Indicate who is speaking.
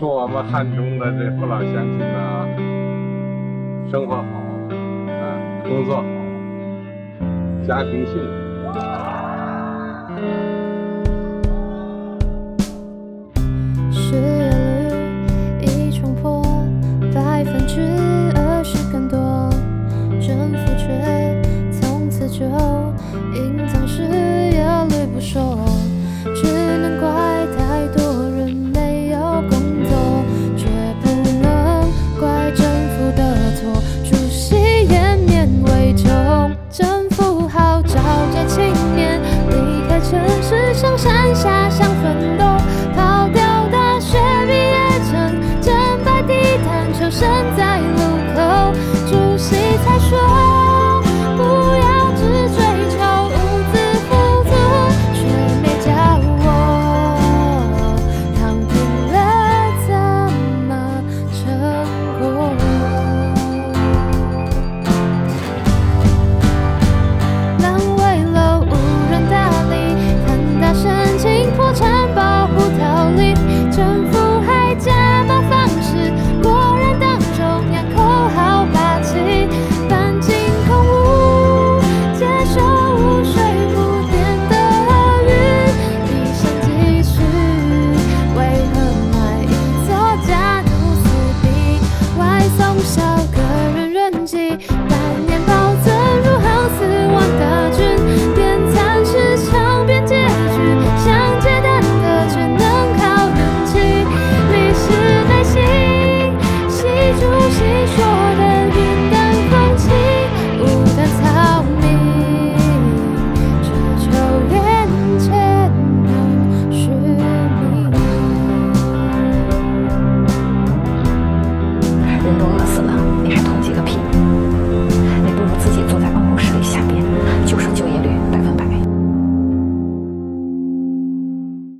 Speaker 1: 祝我们汉中的这父老乡亲呢，生活好，啊，工作好，家庭幸福。
Speaker 2: 是上山下乡奋斗，抛掉大学毕业证，正白地摊求生在。